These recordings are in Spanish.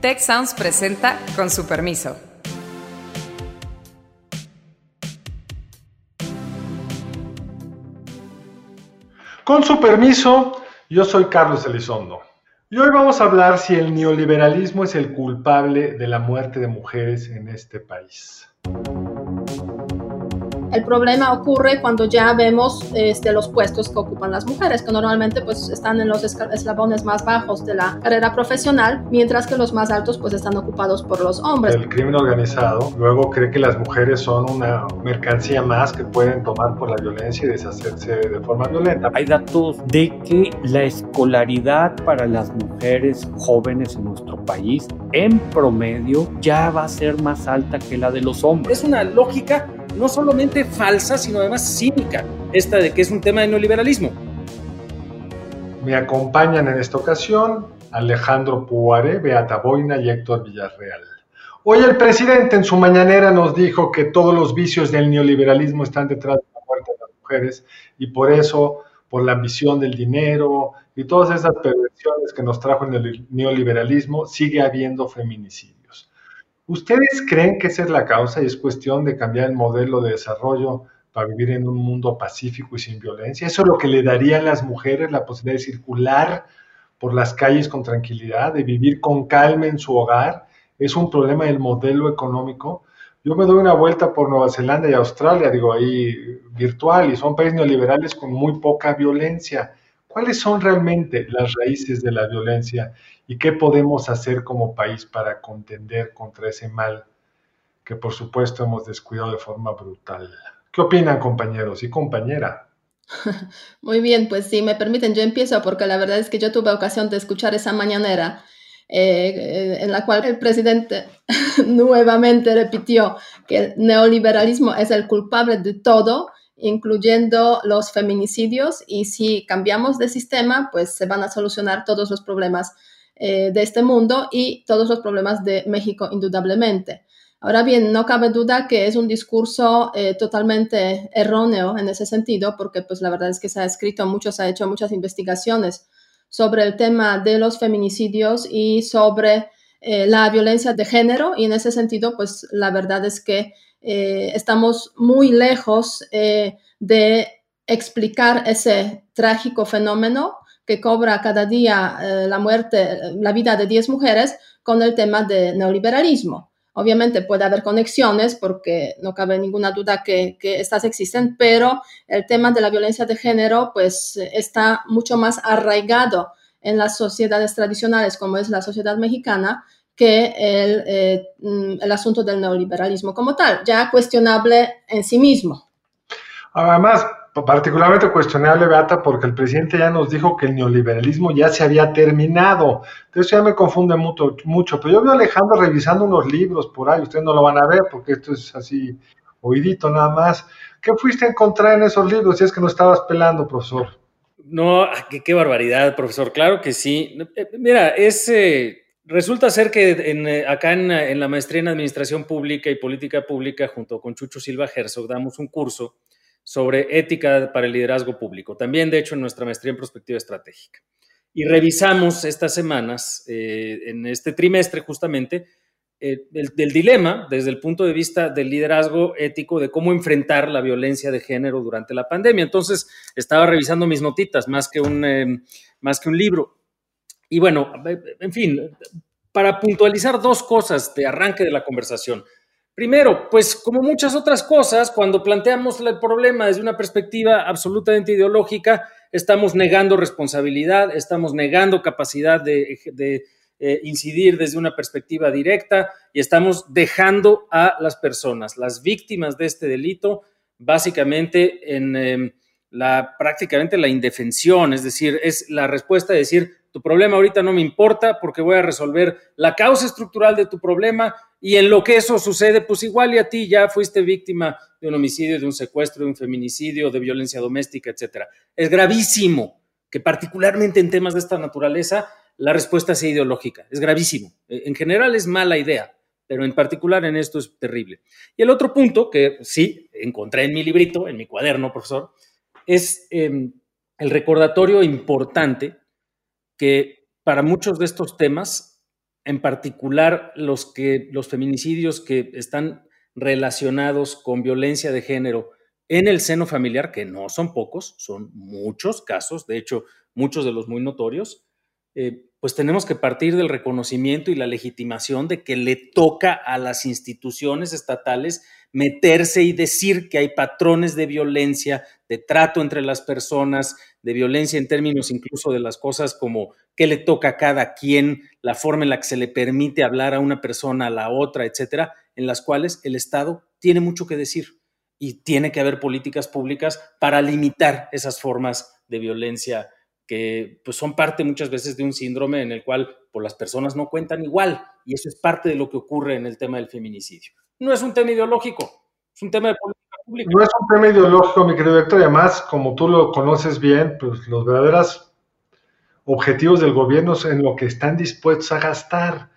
Tech Sounds presenta con su permiso. Con su permiso, yo soy Carlos Elizondo. Y hoy vamos a hablar si el neoliberalismo es el culpable de la muerte de mujeres en este país. El problema ocurre cuando ya vemos este, los puestos que ocupan las mujeres, que normalmente pues, están en los eslabones más bajos de la carrera profesional, mientras que los más altos pues, están ocupados por los hombres. El crimen organizado luego cree que las mujeres son una mercancía más que pueden tomar por la violencia y deshacerse de forma violenta. Hay datos de que la escolaridad para las mujeres jóvenes en nuestro país en promedio ya va a ser más alta que la de los hombres. Es una lógica no solamente falsa, sino además cínica, esta de que es un tema de neoliberalismo. Me acompañan en esta ocasión Alejandro Puare, Beata Boina y Héctor Villarreal. Hoy el presidente en su mañanera nos dijo que todos los vicios del neoliberalismo están detrás de la muerte de las mujeres y por eso, por la ambición del dinero y todas esas perversiones que nos trajo el neoliberalismo, sigue habiendo feminicidio. ¿Ustedes creen que esa es la causa y es cuestión de cambiar el modelo de desarrollo para vivir en un mundo pacífico y sin violencia? ¿Eso es lo que le daría a las mujeres la posibilidad de circular por las calles con tranquilidad, de vivir con calma en su hogar? ¿Es un problema del modelo económico? Yo me doy una vuelta por Nueva Zelanda y Australia, digo ahí virtual, y son países neoliberales con muy poca violencia. ¿Cuáles son realmente las raíces de la violencia y qué podemos hacer como país para contender contra ese mal que por supuesto hemos descuidado de forma brutal? ¿Qué opinan compañeros y compañera? Muy bien, pues si me permiten, yo empiezo porque la verdad es que yo tuve ocasión de escuchar esa mañanera eh, en la cual el presidente nuevamente repitió que el neoliberalismo es el culpable de todo incluyendo los feminicidios, y si cambiamos de sistema, pues se van a solucionar todos los problemas eh, de este mundo y todos los problemas de México, indudablemente. Ahora bien, no cabe duda que es un discurso eh, totalmente erróneo en ese sentido, porque pues la verdad es que se ha escrito mucho, se ha hecho muchas investigaciones sobre el tema de los feminicidios y sobre eh, la violencia de género, y en ese sentido, pues la verdad es que eh, estamos muy lejos eh, de explicar ese trágico fenómeno que cobra cada día eh, la muerte, la vida de 10 mujeres con el tema del neoliberalismo. Obviamente puede haber conexiones porque no cabe ninguna duda que, que, estas existen, pero el tema de la violencia de género pues está mucho más arraigado en las sociedades tradicionales como es la sociedad mexicana que el, eh, mm, el, asunto del neoliberalismo como tal, ya cuestionable en sí mismo. Además, particularmente cuestionable, Beata, porque el presidente ya nos dijo que el neoliberalismo ya se había terminado. Entonces ya me confunde mucho, mucho. Pero yo veo a Alejandro revisando unos libros por ahí, ustedes no lo van a ver porque esto es así oídito nada más. ¿Qué fuiste a encontrar en esos libros si es que no estabas pelando, profesor? No, qué, qué barbaridad, profesor. Claro que sí. Eh, mira, es... Resulta ser que eh, acá en, la maestría en Administración Pública y Política Pública, junto con Chucho Silva Herzog, damos un curso sobre ética para el liderazgo público. También, de hecho, en nuestra maestría en Prospectiva Estratégica. Y revisamos estas semanas, eh, en este trimestre justamente, eh, el, dilema desde el punto de vista del liderazgo ético de cómo enfrentar la violencia de género durante la pandemia. Entonces, estaba revisando mis notitas más que un, más que un libro y bueno, en fin, para puntualizar dos cosas de arranque de la conversación. Primero, pues como muchas otras cosas, cuando planteamos el problema desde una perspectiva absolutamente ideológica, estamos negando responsabilidad, estamos negando capacidad de, eh, incidir desde una perspectiva directa y estamos dejando a las personas, las víctimas de este delito, básicamente en em, prácticamente la indefensión, es decir, es la respuesta de decir tu problema ahorita no me importa porque voy a resolver la causa estructural de tu problema y en lo que eso sucede, pues igual y a ti ya fuiste víctima de un homicidio, de un secuestro, de un feminicidio, de violencia doméstica, etcétera. Es gravísimo que particularmente en temas de esta naturaleza la respuesta sea ideológica. Es gravísimo. En general es mala idea, pero en particular en esto es terrible. Y el otro punto que sí encontré en mi librito, en mi cuaderno, profesor, es em, el recordatorio importante que para muchos de estos temas en particular los, que, los feminicidios que están relacionados con violencia de género en el seno familiar, que no son pocos, son muchos casos, de hecho, muchos de los muy notorios, eh, pues tenemos que partir del reconocimiento y la legitimación de que le toca a las instituciones estatales meterse y decir que hay patrones de violencia, de trato entre las personas, de violencia en términos incluso de las cosas como qué le toca a cada quien, la forma en la que se le permite hablar a una persona, a la otra, etcétera, en las cuales el Estado tiene mucho que decir y tiene que haber políticas públicas para limitar esas formas de violencia que pues, son parte muchas veces de un síndrome en el cual pues, las personas no cuentan igual y eso es parte de lo que ocurre en el tema del feminicidio no es un tema ideológico, es un tema de política pública. No es un tema ideológico, mi querido Héctor, y además, como tú lo conoces bien, pues los verdaderos objetivos del gobierno es en lo que están dispuestos a gastar.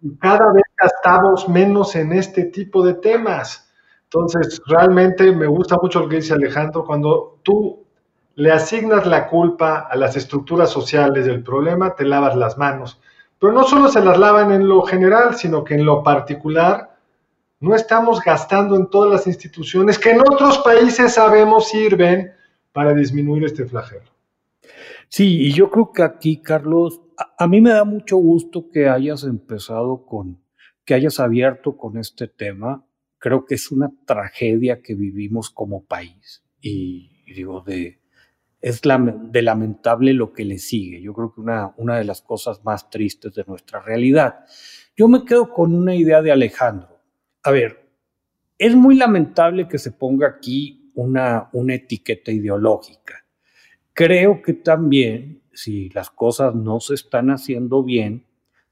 Y cada vez gastamos menos en este tipo de temas. Entonces, realmente me gusta mucho lo que dice Alejandro, cuando tú le asignas la culpa a las estructuras sociales del problema, te lavas las manos. Pero no solo se las lavan en lo general, sino que en lo particular no estamos gastando en todas las instituciones que en otros países sabemos sirven para disminuir este flagelo. Sí, y yo creo que aquí, Carlos, a, mí me da mucho gusto que hayas empezado con, que hayas abierto con este tema. Creo que es una tragedia que vivimos como país. Y, digo, de, es de lamentable lo que le sigue. Yo creo que una, una de las cosas más tristes de nuestra realidad. Yo me quedo con una idea de Alejandro a ver, es muy lamentable que se ponga aquí una, una etiqueta ideológica. Creo que también, si las cosas no se están haciendo bien,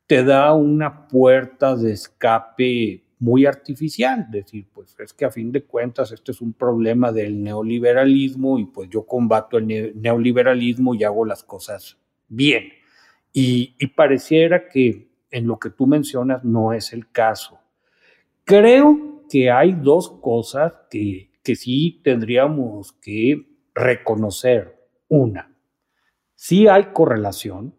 te da una puerta de escape muy artificial, decir, pues es que a fin de cuentas este es un problema del neoliberalismo y pues yo combato el neoliberalismo y hago las cosas bien. Y, y pareciera que en lo que tú mencionas no es el caso. Creo que hay dos cosas que, que sí tendríamos que reconocer. Una, sí hay correlación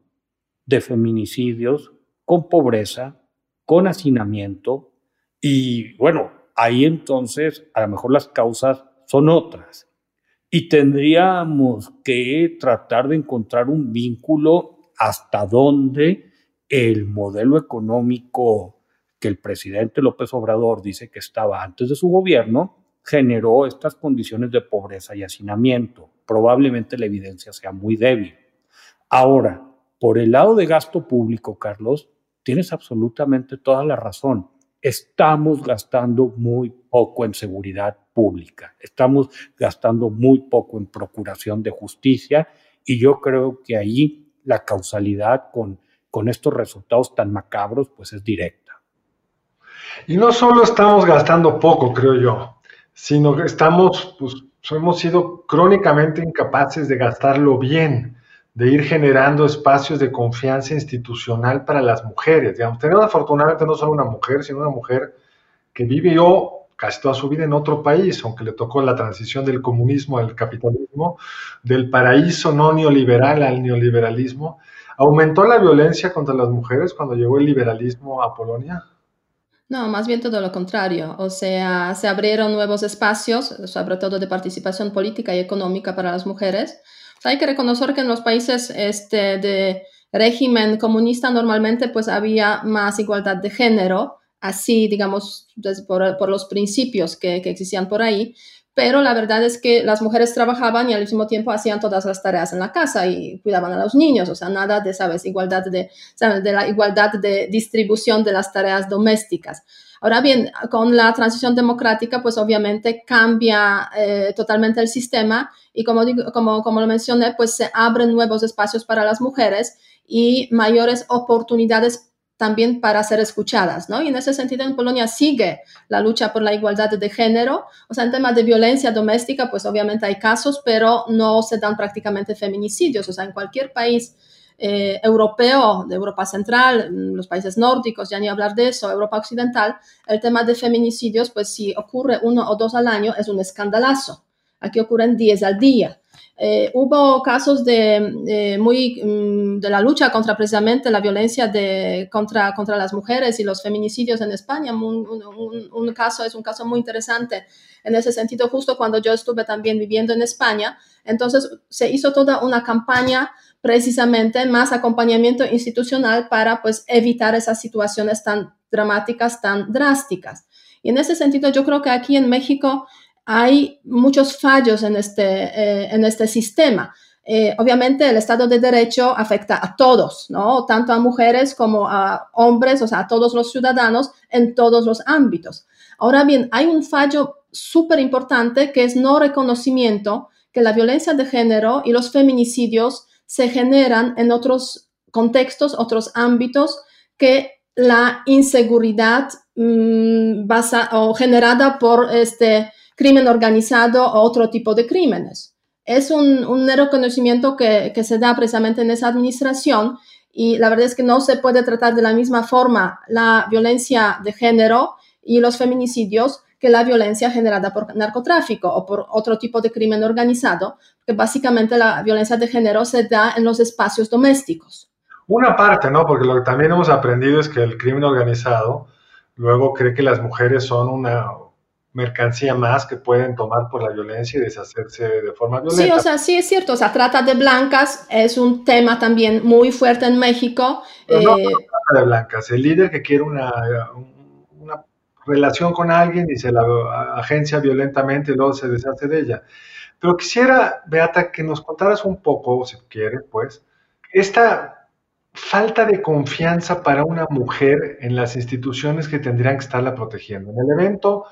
de feminicidios con pobreza, con hacinamiento y bueno, ahí entonces a lo mejor las causas son otras. Y tendríamos que tratar de encontrar un vínculo hasta donde el modelo económico el presidente López Obrador dice que estaba antes de su gobierno, generó estas condiciones de pobreza y hacinamiento. Probablemente la evidencia sea muy débil. Ahora, por el lado de gasto público, Carlos, tienes absolutamente toda la razón. Estamos gastando muy poco en seguridad pública, estamos gastando muy poco en procuración de justicia y yo creo que ahí la causalidad con, con estos resultados tan macabros pues es directa. Y no solo estamos gastando poco, creo yo, sino que estamos, pues, hemos sido crónicamente incapaces de gastarlo bien, de ir generando espacios de confianza institucional para las mujeres. Tenemos afortunadamente no solo una mujer, sino una mujer que vivió casi toda su vida en otro país, aunque le tocó la transición del comunismo al capitalismo, del paraíso no neoliberal al neoliberalismo. ¿Aumentó la violencia contra las mujeres cuando llegó el liberalismo a Polonia? No, más bien todo lo contrario. O sea, se abrieron nuevos espacios, sobre todo de participación política y económica para las mujeres. hay que reconocer que en los países este, de régimen comunista normalmente pues había más igualdad de género, así digamos por, por los principios que, que existían por ahí, pero la verdad es que las mujeres trabajaban y al mismo tiempo hacían todas las tareas en la casa y cuidaban a los niños, o sea, nada de, ¿sabes?, igualdad de, de la igualdad de distribución de las tareas domésticas. Ahora bien, con la transición democrática, pues obviamente cambia eh, totalmente el sistema y como, como, como lo mencioné, pues se abren nuevos espacios para las mujeres y mayores oportunidades también para ser escuchadas, ¿no? Y en ese sentido en Polonia sigue la lucha por la igualdad de género, o sea, en temas de violencia doméstica, pues obviamente hay casos, pero no se dan prácticamente feminicidios, o sea, en cualquier país eh, europeo, de Europa Central, los países nórdicos, ya ni hablar de eso, Europa Occidental, el tema de feminicidios, pues si ocurre uno o dos al año es un escandalazo. Aquí ocurren diez al día. Eh, hubo casos de, muy, mm, de la lucha contra precisamente la violencia de, contra, contra las mujeres y los feminicidios en España. Un, caso es un caso muy interesante en ese sentido, justo cuando yo estuve también viviendo en España. Entonces se hizo toda una campaña precisamente más acompañamiento institucional para pues evitar esas situaciones tan dramáticas, tan drásticas. Y en ese sentido, yo creo que aquí en México hay muchos fallos en este, eh, en este sistema. Eh, obviamente el Estado de Derecho afecta a todos, ¿no? Tanto a mujeres como a hombres, o sea, a todos los ciudadanos en todos los ámbitos. Ahora bien, hay un fallo súper importante que es no reconocimiento que la violencia de género y los feminicidios se generan en otros contextos, otros ámbitos que la inseguridad mm, o generada por este crimen organizado o otro tipo de crímenes. Es un, un reconocimiento que, que, se da precisamente en esa administración y la verdad es que no se puede tratar de la misma forma la violencia de género y los feminicidios que la violencia generada por narcotráfico o por otro tipo de crimen organizado, que básicamente la violencia de género se da en los espacios domésticos. Una parte, ¿no? Porque lo que también hemos aprendido es que el crimen organizado luego cree que las mujeres son una mercancía más que pueden tomar por la violencia y deshacerse de forma violenta. Sí, o sea, sí es cierto, o sea, trata de blancas es un tema también muy fuerte en México. no, no eh, trata de blancas, el líder que quiere una, una relación con alguien y se la agencia violentamente y luego se deshace de ella. Pero quisiera, Beata, que nos contaras un poco, si quieres, pues, esta falta de confianza para una mujer en las instituciones que tendrían que estarla protegiendo. En el evento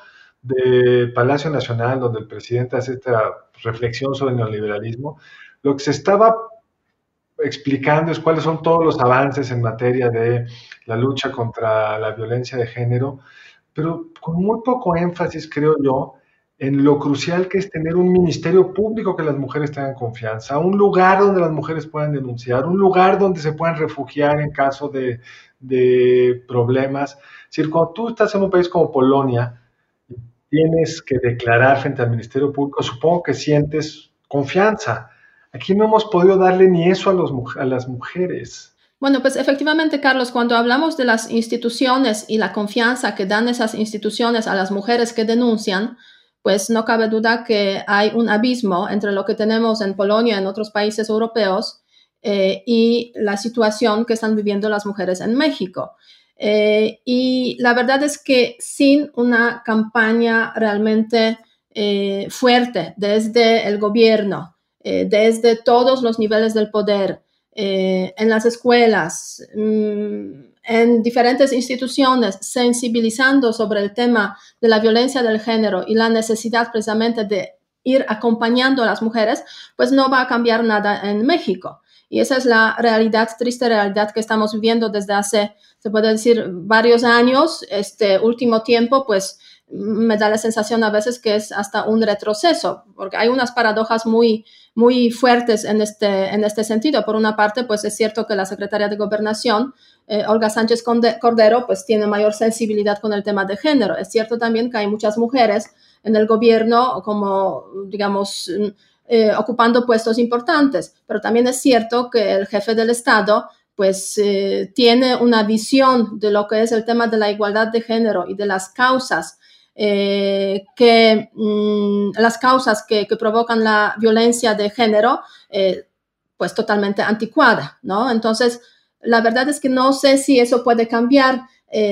de Palacio Nacional, donde el presidente hace esta reflexión sobre el neoliberalismo, lo que se estaba explicando es cuáles son todos los avances en materia de la lucha contra la violencia de género, pero con muy poco énfasis, creo yo, en lo crucial que es tener un ministerio público que las mujeres tengan confianza, un lugar donde las mujeres puedan denunciar, un lugar donde se puedan refugiar en caso de, de problemas. Es decir, cuando tú estás en un país como Polonia, tienes que declarar frente al Ministerio Público, supongo que sientes confianza. Aquí no hemos podido darle ni eso a, los, las mujeres. Bueno, pues efectivamente, Carlos, cuando hablamos de las instituciones y la confianza que dan esas instituciones a las mujeres que denuncian, pues no cabe duda que hay un abismo entre lo que tenemos en Polonia en otros países europeos eh, y la situación que están viviendo las mujeres en México. Eh, y la verdad es que sin una campaña realmente eh, fuerte desde el gobierno, eh, desde todos los niveles del poder, en las escuelas, mm, en diferentes instituciones, sensibilizando sobre el tema de la violencia del género y la necesidad precisamente de ir acompañando a las mujeres, pues no va a cambiar nada en México. Y esa es la realidad, triste realidad que estamos viviendo desde hace, se puede decir, varios años. Este último tiempo, pues me da la sensación a veces que es hasta un retroceso, porque hay unas paradojas muy, muy fuertes en este, en este sentido. Por una parte, pues es cierto que la secretaria de Gobernación, eh, Olga Sánchez Cordero, pues tiene mayor sensibilidad con el tema de género. Es cierto también que hay muchas mujeres en el gobierno como, digamos, eh, ocupando puestos importantes, pero también es cierto que el jefe del Estado pues eh, tiene una visión de lo que es el tema de la igualdad de género y de las causas eh, que mm, las causas que, provocan la violencia de género pues totalmente anticuada, ¿no? Entonces, la verdad es que no sé si eso puede cambiar.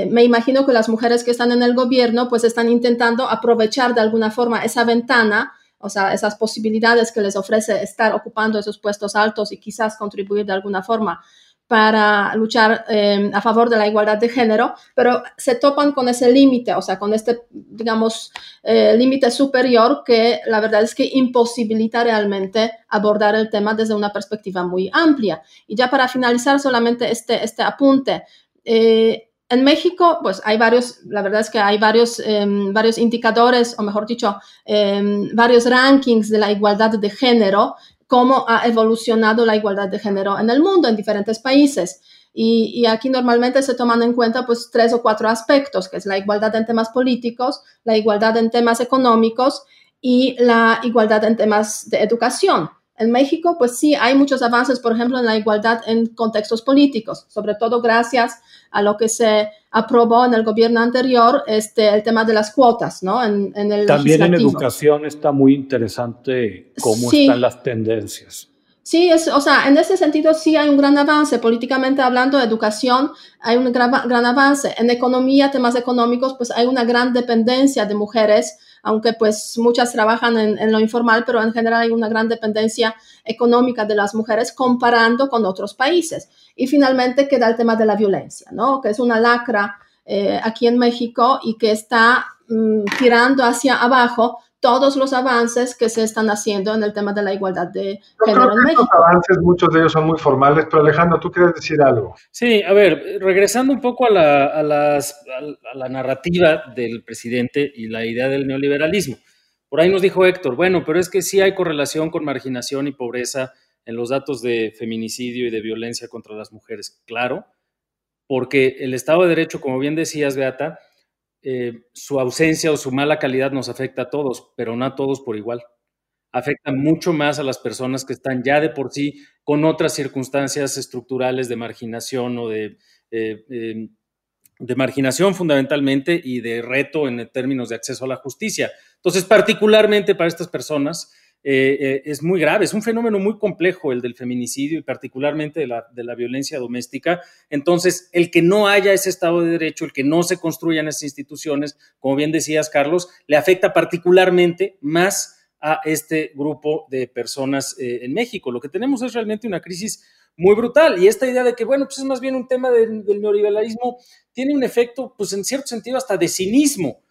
me imagino que las mujeres que están en el gobierno pues están intentando aprovechar de alguna forma esa ventana o sea, esas posibilidades que les ofrece estar ocupando esos puestos altos y quizás contribuir de alguna forma para luchar em, a favor de la igualdad de género, pero se topan con ese límite, o sea, con este, digamos, eh, límite superior que la verdad es que imposibilita realmente abordar el tema desde una perspectiva muy amplia. Y ya para finalizar solamente este, este apunte, eh, en México, pues hay varios, la verdad es que hay varios, em, varios indicadores, o mejor dicho, em, varios rankings de la igualdad de género, cómo ha evolucionado la igualdad de género en el mundo, en diferentes países. Y, aquí normalmente se toman en cuenta pues tres o cuatro aspectos, que es la igualdad en temas políticos, la igualdad en temas económicos y la igualdad en temas de educación. En México, pues sí, hay muchos avances, por ejemplo, en la igualdad en contextos políticos, sobre todo gracias a lo que se aprobó en el gobierno anterior, este, el tema de las cuotas, ¿no? En, el También en educación está muy interesante cómo están las tendencias. Sí, es, o sea, en ese sentido sí hay un gran avance. Políticamente hablando, educación hay un gran, gran, avance. En economía, temas económicos, pues hay una gran dependencia de mujeres, aunque pues muchas trabajan en, lo informal, pero en general hay una gran dependencia económica de las mujeres comparando con otros países. Y finalmente queda el tema de la violencia, ¿no? Que es una lacra eh, aquí en México y que está mm, tirando hacia abajo todos los avances que se están haciendo en el tema de la igualdad de género en México. Los avances, muchos de ellos son muy formales, pero Alejandro, ¿tú quieres decir algo? Sí, a ver, regresando un poco a la, a las, a la narrativa del presidente y la idea del neoliberalismo. Por ahí nos dijo Héctor, bueno, pero es que sí hay correlación con marginación y pobreza en los datos de feminicidio y de violencia contra las mujeres. Claro, porque el Estado de Derecho, como bien decías, Beata, eh, su ausencia o su mala calidad nos afecta a todos, pero no a todos por igual. Afecta mucho más a las personas que están ya de por sí con otras circunstancias estructurales de marginación o de, eh, em, de marginación fundamentalmente y de reto en términos de acceso a la justicia. Entonces, particularmente para estas personas, eh, eh, es muy grave, es un fenómeno muy complejo el del feminicidio y particularmente de la, de la, violencia doméstica. Entonces, el que no haya ese Estado de Derecho, el que no se construyan esas instituciones, como bien decías, Carlos, le afecta particularmente más a este grupo de personas eh, en México. Lo que tenemos es realmente una crisis muy brutal y esta idea de que, bueno, pues es más bien un tema del neoliberalismo, tiene un efecto, pues en cierto sentido, hasta de cinismo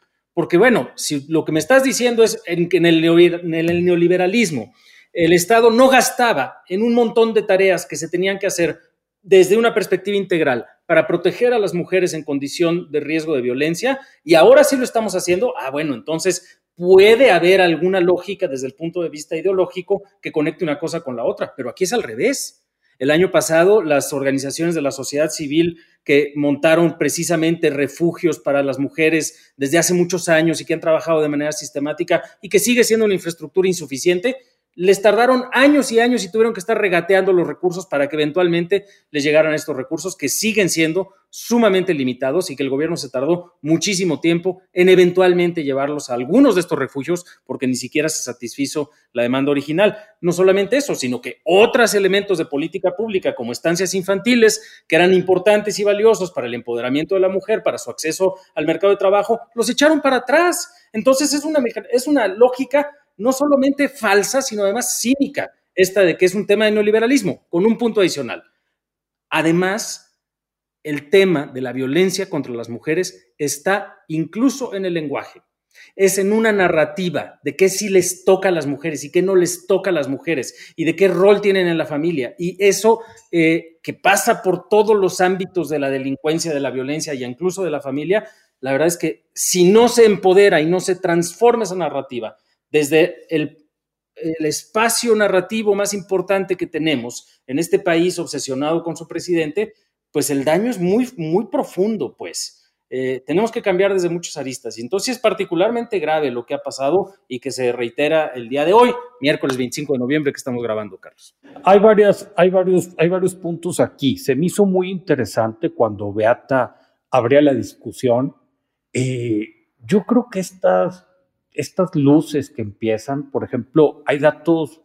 porque bueno, si lo que me estás diciendo es en que en el, neoliberalismo el Estado no gastaba en un montón de tareas que se tenían que hacer desde una perspectiva integral para proteger a las mujeres en condición de riesgo de violencia y ahora sí lo estamos haciendo, ah, bueno, entonces puede haber alguna lógica desde el punto de vista ideológico que conecte una cosa con la otra, pero aquí es al revés. El año pasado, las organizaciones de la sociedad civil que montaron precisamente refugios para las mujeres desde hace muchos años y que han trabajado de manera sistemática y que sigue siendo una infraestructura insuficiente, les tardaron años y años y tuvieron que estar regateando los recursos para que eventualmente les llegaran estos recursos que siguen siendo sumamente limitados y que el gobierno se tardó muchísimo tiempo en eventualmente llevarlos a algunos de estos refugios porque ni siquiera se satisfizo la demanda original. No solamente eso, sino que otros elementos de política pública como estancias infantiles que eran importantes y valiosos para el empoderamiento de la mujer, para su acceso al mercado de trabajo, los echaron para atrás. Entonces es una, es una lógica no solamente falsa, sino además cínica, esta de que es un tema de neoliberalismo, con un punto adicional. Además, el tema de la violencia contra las mujeres está incluso en el lenguaje. Es en una narrativa de qué sí les toca a las mujeres y qué no les toca a las mujeres y de qué rol tienen en la familia. Y eso eh, que pasa por todos los ámbitos de la delincuencia, de la violencia y incluso de la familia, la verdad es que si no se empodera y no se transforma esa narrativa desde el, espacio narrativo más importante que tenemos en este país obsesionado con su presidente, pues el daño es muy, muy profundo, pues. Eh, tenemos que cambiar desde muchas aristas. Y entonces es particularmente grave lo que ha pasado y que se reitera el día de hoy, miércoles 25 de noviembre que estamos grabando, Carlos. Hay, varias, hay, varios, hay varios puntos aquí. Se me hizo muy interesante cuando Beata abría la discusión. Eh, yo creo que estas estas luces que empiezan, por ejemplo, hay datos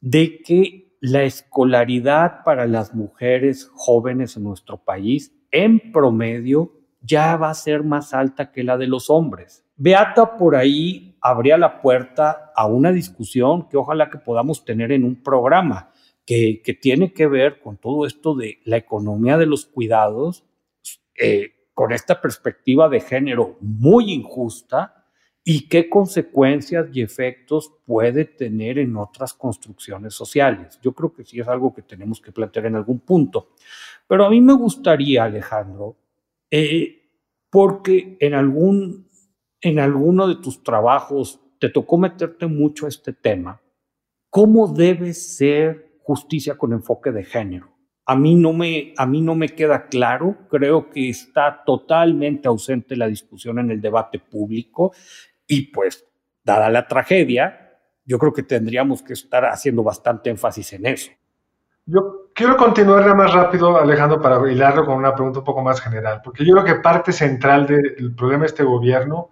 de que la escolaridad para las mujeres jóvenes en nuestro país, en promedio, ya va a ser más alta que la de los hombres. Beata por ahí abría la puerta a una discusión que ojalá que podamos tener en un programa que, tiene que ver con todo esto de la economía de los cuidados, eh, con esta perspectiva de género muy injusta, y qué consecuencias y efectos puede tener en otras construcciones sociales. Yo creo que sí es algo que tenemos que plantear en algún punto. Pero a mí me gustaría, Alejandro, eh, porque en, algún, en alguno de tus trabajos te tocó meterte mucho a este tema, ¿cómo debe ser justicia con enfoque de género? A mí, no me, a mí no me queda claro, creo que está totalmente ausente la discusión en el debate público y pues, dada la tragedia, yo creo que tendríamos que estar haciendo bastante énfasis en eso. Yo quiero continuar más rápido, Alejandro, para hilarlo con una pregunta un poco más general, porque yo creo que parte central del problema de este gobierno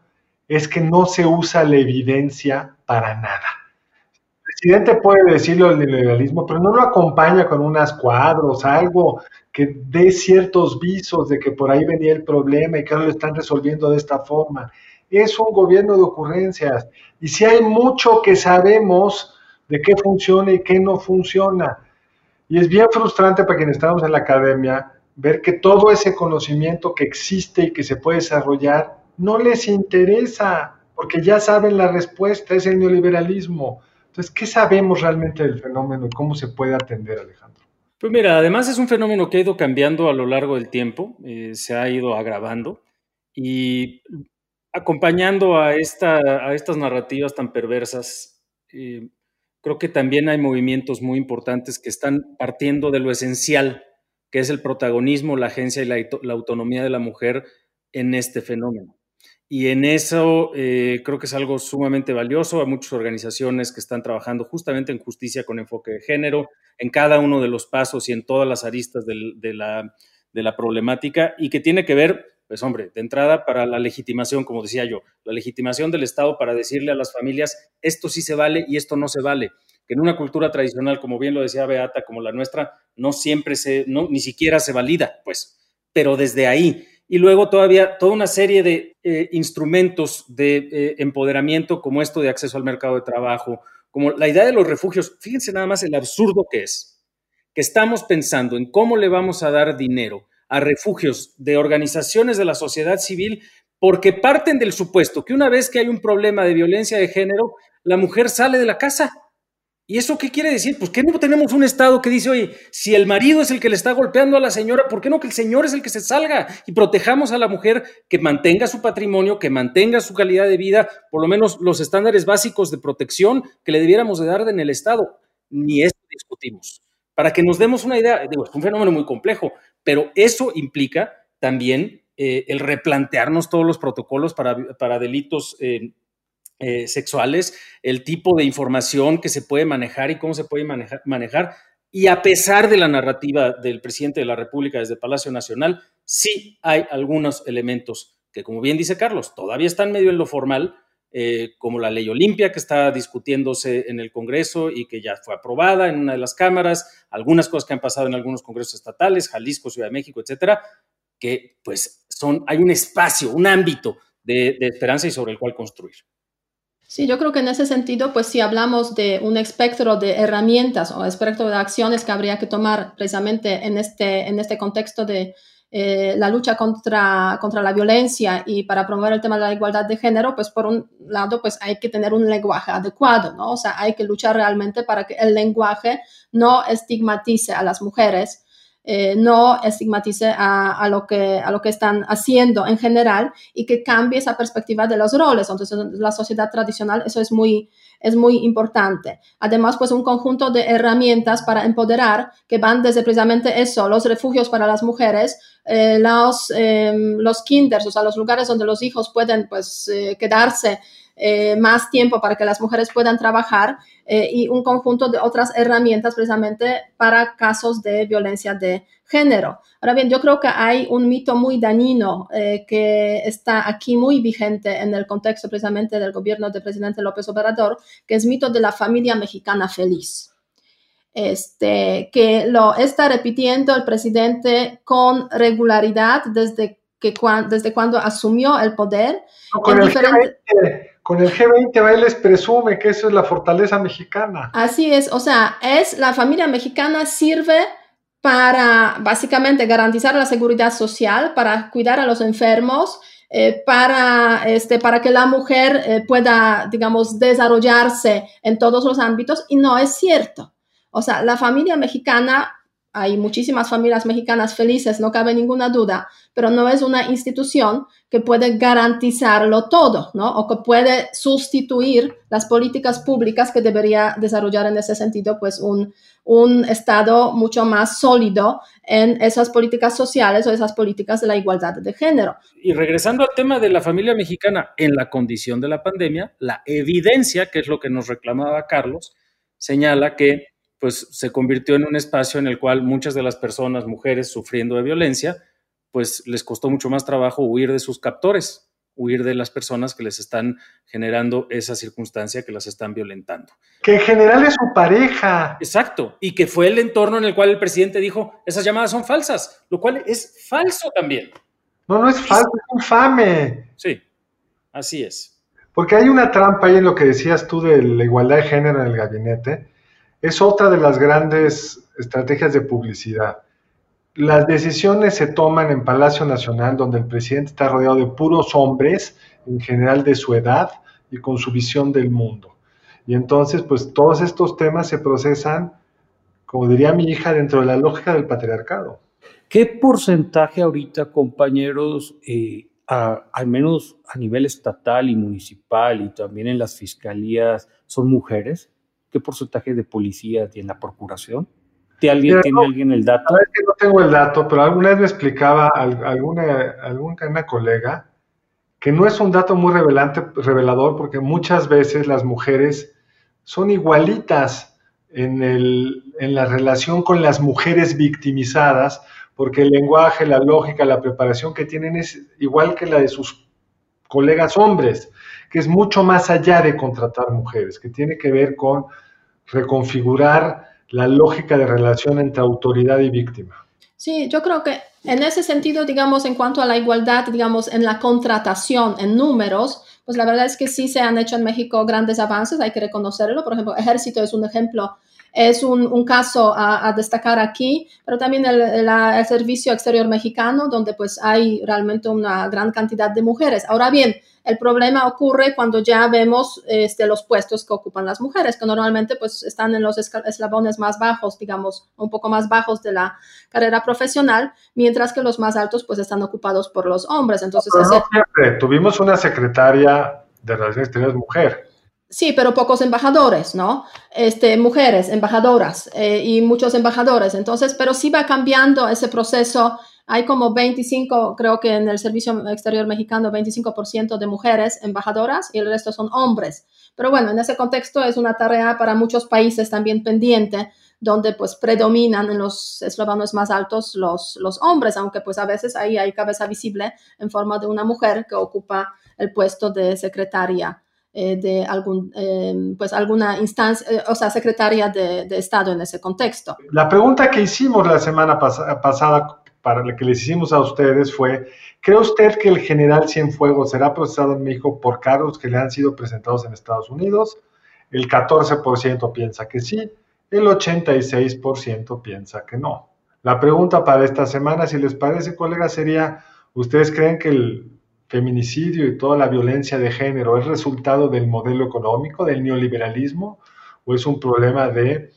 es que no se usa la evidencia para nada. El presidente puede decirlo del liberalismo, pero no lo acompaña con unas cuadros, algo que dé ciertos visos de que por ahí venía el problema y que ahora lo están resolviendo de esta forma. Es un gobierno de ocurrencias. Y si hay mucho que sabemos de qué funciona y qué no funciona. Y es bien frustrante para quienes estamos en la academia ver que todo ese conocimiento que existe y que se puede desarrollar no les interesa, porque ya saben la respuesta, es el neoliberalismo. Entonces, ¿qué sabemos realmente del fenómeno y cómo se puede atender, Alejandro? Pues mira, además es un fenómeno que ha ido cambiando a lo largo del tiempo, eh, se ha ido agravando y acompañando a, esta, a estas narrativas tan perversas, eh, creo que también hay movimientos muy importantes que están partiendo de lo esencial, que es el protagonismo, la agencia y la, autonomía de la mujer en este fenómeno. Y en eso eh, creo que es algo sumamente valioso. Hay muchas organizaciones que están trabajando justamente en justicia con enfoque de género, en cada uno de los pasos y en todas las aristas de la problemática y que tiene que ver, pues hombre, de entrada para la legitimación, como decía yo, la legitimación del Estado para decirle a las familias, esto sí se vale y esto no se vale. Que en una cultura tradicional, como bien lo decía Beata, como la nuestra, no siempre se, no, ni siquiera se valida, pues, pero desde ahí y luego todavía toda una serie de eh, instrumentos de eh, empoderamiento como esto de acceso al mercado de trabajo, como la idea de los refugios. Fíjense nada más el absurdo que es, que estamos pensando en cómo le vamos a dar dinero a refugios de organizaciones de la sociedad civil porque parten del supuesto que una vez que hay un problema de violencia de género, la mujer sale de la casa ¿Y eso qué quiere decir? Pues que no tenemos un Estado que dice, oye, si el marido es el que le está golpeando a la señora, ¿por qué no que el señor es el que se salga y protejamos a la mujer que mantenga su patrimonio, que mantenga su calidad de vida, por lo menos los estándares básicos de protección que le debiéramos de dar en el Estado? Ni esto discutimos. Para que nos demos una idea, es un fenómeno muy complejo, pero eso implica también eh, el replantearnos todos los protocolos para, para delitos eh, eh, sexuales, el tipo de información que se puede manejar y cómo se puede manejar, Y a pesar de la narrativa del presidente de la República desde Palacio Nacional, sí hay algunos elementos que, como bien dice Carlos, todavía están medio en lo formal, eh, como la ley Olimpia que está discutiéndose en el Congreso y que ya fue aprobada en una de las cámaras, algunas cosas que han pasado en algunos congresos estatales, Jalisco, Ciudad de México, etcétera, que pues son, hay un espacio, un ámbito de esperanza y sobre el cual construir. Sí, yo creo que en ese sentido, pues si hablamos de un espectro de herramientas o espectro de acciones que habría que tomar precisamente en este, en este contexto de eh, la lucha contra, contra la violencia y para promover el tema de la igualdad de género, pues por un lado, pues hay que tener un lenguaje adecuado, ¿no? O sea, hay que luchar realmente para que el lenguaje no estigmatice a las mujeres, eh, no estigmatice a, lo que, a lo que están haciendo en general y que cambie esa perspectiva de los roles. Entonces, en la sociedad tradicional eso es muy, es muy importante. Además, pues un conjunto de herramientas para empoderar que van desde precisamente eso, los refugios para las mujeres, eh, los, em, los kinders, o sea, los lugares donde los hijos pueden pues eh, quedarse eh, más tiempo para que las mujeres puedan trabajar eh, y un conjunto de otras herramientas precisamente para casos de violencia de género. Ahora bien, yo creo que hay un mito muy dañino eh, que está aquí muy vigente en el contexto precisamente del gobierno del presidente López Obrador, que es mito de la familia mexicana feliz. Este, que lo está repitiendo el presidente con regularidad desde, que, desde cuando asumió el poder. con, el con el G20 va y les presume que eso es la fortaleza mexicana. Así es, o sea, es la familia mexicana sirve para básicamente garantizar la seguridad social, para cuidar a los enfermos, eh, para, este, para que la mujer eh, pueda, digamos, desarrollarse en todos los ámbitos y no es cierto. O sea, la familia mexicana hay muchísimas familias mexicanas felices, no cabe ninguna duda, pero no es una institución que puede garantizarlo todo, ¿no? O que puede sustituir las políticas públicas que debería desarrollar en ese sentido, pues un, un Estado mucho más sólido en esas políticas sociales o esas políticas de la igualdad de género. Y regresando al tema de la familia mexicana en la condición de la pandemia, la evidencia, que es lo que nos reclamaba Carlos, señala que pues se convirtió en un espacio en el cual muchas de las personas, mujeres sufriendo de violencia, pues les costó mucho más trabajo huir de sus captores, huir de las personas que les están generando esa circunstancia, que las están violentando. Que en general es su pareja. Exacto, y que fue el entorno en el cual el presidente dijo, esas llamadas son falsas, lo cual es falso también. No, no es falso, es infame. Sí, así es. Porque hay una trampa ahí en lo que decías tú de la igualdad de género en el gabinete. Es otra de las grandes estrategias de publicidad las decisiones se toman en Palacio Nacional, donde el presidente está rodeado de puros hombres, en general de su edad y con su visión del mundo. Y entonces, pues todos estos temas se procesan, como diría mi hija, dentro de la lógica del patriarcado. ¿Qué porcentaje ahorita, compañeros, eh, al menos a nivel estatal y municipal y también en las fiscalías, son mujeres? ¿Qué porcentaje de policía tiene la procuración? ¿Tiene alguien, ¿tiene alguien el dato? que no tengo el dato, pero alguna vez me explicaba alguna, alguna colega que no es un dato muy revelante, revelador porque muchas veces las mujeres son igualitas en, el, en la relación con las mujeres victimizadas, porque el lenguaje, la lógica, la preparación que tienen es igual que la de sus colegas hombres, que es mucho más allá de contratar mujeres, que tiene que ver con reconfigurar la lógica de relación entre autoridad y víctima. Sí, yo creo que en ese sentido, digamos, en cuanto a la igualdad, digamos, en la contratación, en números, pues la verdad es que sí se han hecho en México grandes avances, hay que reconocerlo. Por ejemplo, Ejército es un ejemplo, es un, caso a, destacar aquí, pero también el, el, Servicio Exterior Mexicano, donde pues hay realmente una gran cantidad de mujeres. Ahora bien, el problema ocurre cuando ya vemos este, los puestos que ocupan las mujeres, que normalmente pues están en los eslabones más bajos, digamos, un poco más bajos de la carrera profesional, mientras que los más altos pues están ocupados por los hombres. Entonces, tuvimos una secretaria de Relaciones Exteriores mujer. Sí, pero pocos embajadores, ¿no? Este, mujeres, embajadoras eh, y muchos embajadores. Entonces, pero sí va cambiando ese proceso hay como 25, creo que en el Servicio Exterior Mexicano, 25% de mujeres embajadoras y el resto son hombres. Pero bueno, en ese contexto es una tarea para muchos países también pendiente, donde pues predominan en los eslabones más altos los, los hombres, aunque pues a veces ahí hay cabeza visible en forma de una mujer que ocupa el puesto de secretaria de algún, eh, pues alguna instancia, eh, o sea, secretaria de, Estado en ese contexto. La pregunta que hicimos la semana pasada para lo que les hicimos a ustedes fue, ¿cree usted que el general Cienfuegos será procesado en México por cargos que le han sido presentados en Estados Unidos? El 14% piensa que sí, el 86% piensa que no. La pregunta para esta semana, si les parece, colega, sería, ¿ustedes creen que el feminicidio y toda la violencia de género es resultado del modelo económico, del neoliberalismo, o es un problema de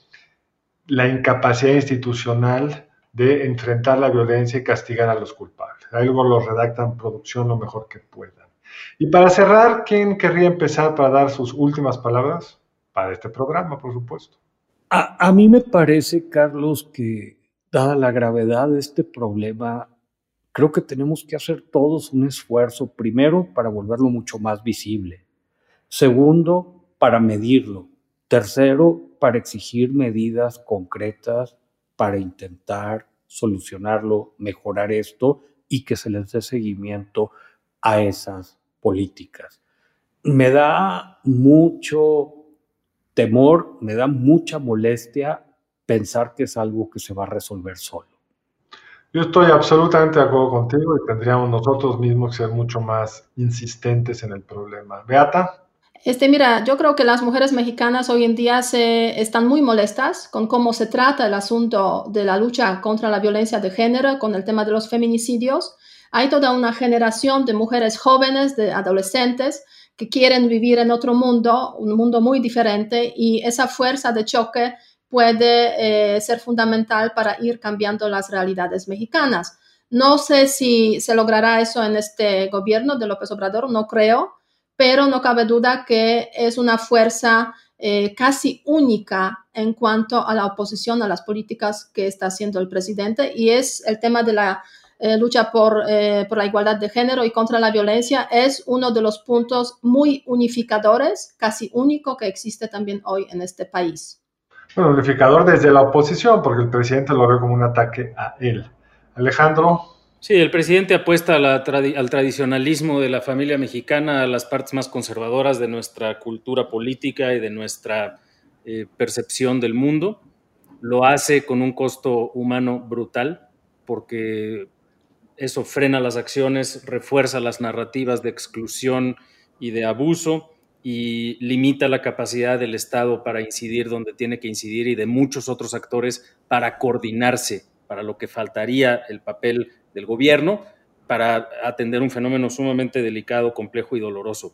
la incapacidad institucional de enfrentar la violencia y castigar a los culpables. Algo lo redactan producción lo mejor que puedan. Y para cerrar, ¿quién querría empezar para dar sus últimas palabras para este programa, por supuesto? A, a mí me parece, Carlos, que dada la gravedad de este problema, creo que tenemos que hacer todos un esfuerzo, primero, para volverlo mucho más visible. Segundo, para medirlo. Tercero, para exigir medidas concretas para intentar solucionarlo, mejorar esto y que se les dé seguimiento a esas políticas. Me da mucho temor, me da mucha molestia pensar que es algo que se va a resolver solo. Yo estoy absolutamente de acuerdo contigo y tendríamos nosotros mismos que ser mucho más insistentes en el problema. Beata. Este, mira, yo creo que las mujeres mexicanas hoy en día se, están muy molestas con cómo se trata el asunto de la lucha contra la violencia de género, con el tema de los feminicidios. Hay toda una generación de mujeres jóvenes, de adolescentes, que quieren vivir en otro mundo, un mundo muy diferente, y esa fuerza de choque puede eh, ser fundamental para ir cambiando las realidades mexicanas. No sé si se logrará eso en este gobierno de López Obrador, no creo, pero no cabe duda que es una fuerza eh, casi única en cuanto a la oposición a las políticas que está haciendo el presidente y es el tema de la eh, lucha por, eh, por, la igualdad de género y contra la violencia es uno de los puntos muy unificadores, casi único que existe también hoy en este país. Bueno, unificador desde la oposición, porque el presidente lo ve como un ataque a él. Alejandro. Sí, el presidente apuesta al tradicionalismo de la familia mexicana, a las partes más conservadoras de nuestra cultura política y de nuestra eh, percepción del mundo. Lo hace con un costo humano brutal, porque eso frena las acciones, refuerza las narrativas de exclusión y de abuso y limita la capacidad del Estado para incidir donde tiene que incidir y de muchos otros actores para coordinarse, para lo que faltaría el papel del gobierno para atender un fenómeno sumamente delicado, complejo y doloroso.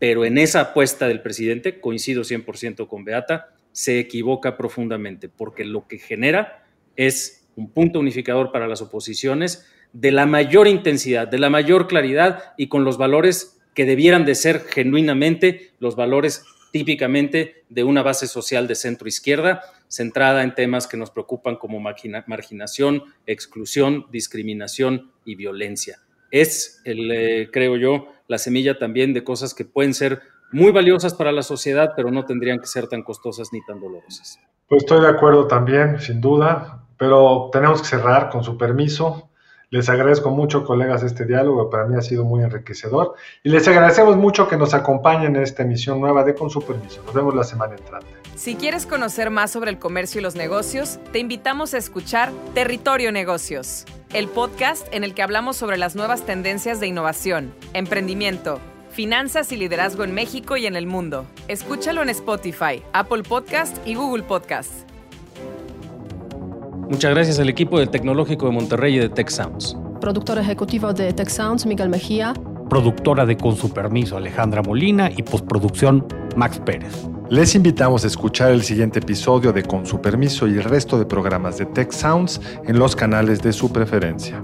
Pero en esa apuesta del presidente, coincido 100% con Beata, se equivoca profundamente, porque lo que genera es un punto unificador para las oposiciones de la mayor intensidad, de la mayor claridad y con los valores que debieran de ser genuinamente los valores típicamente de una base social de centro izquierda, centrada en temas que nos preocupan como marginación, exclusión, discriminación y violencia. Es, el, eh, creo yo, la semilla también de cosas que pueden ser muy valiosas para la sociedad, pero no tendrían que ser tan costosas ni tan dolorosas. Pues estoy de acuerdo también, sin duda, pero tenemos que cerrar con su permiso. Les agradezco mucho, colegas, este diálogo. Para mí ha sido muy enriquecedor. Y les agradecemos mucho que nos acompañen en esta emisión nueva de Con su. Nos vemos la semana entrante. Si quieres conocer más sobre el comercio y los negocios, te invitamos a escuchar Territorio Negocios, el podcast en el que hablamos sobre las nuevas tendencias de innovación, emprendimiento, finanzas y liderazgo en México y en el mundo. Escúchalo en Spotify, Apple Podcast y Google Podcast. Muchas gracias al equipo del Tecnológico de Monterrey y de Tech Sounds. Productor ejecutivo de Tech Sounds, Miguel Mejía. Productora de Con su permiso, Alejandra Molina. Y postproducción, Max Pérez. Les invitamos a escuchar el siguiente episodio de Con su permiso y el resto de programas de Tech Sounds en los canales de su preferencia.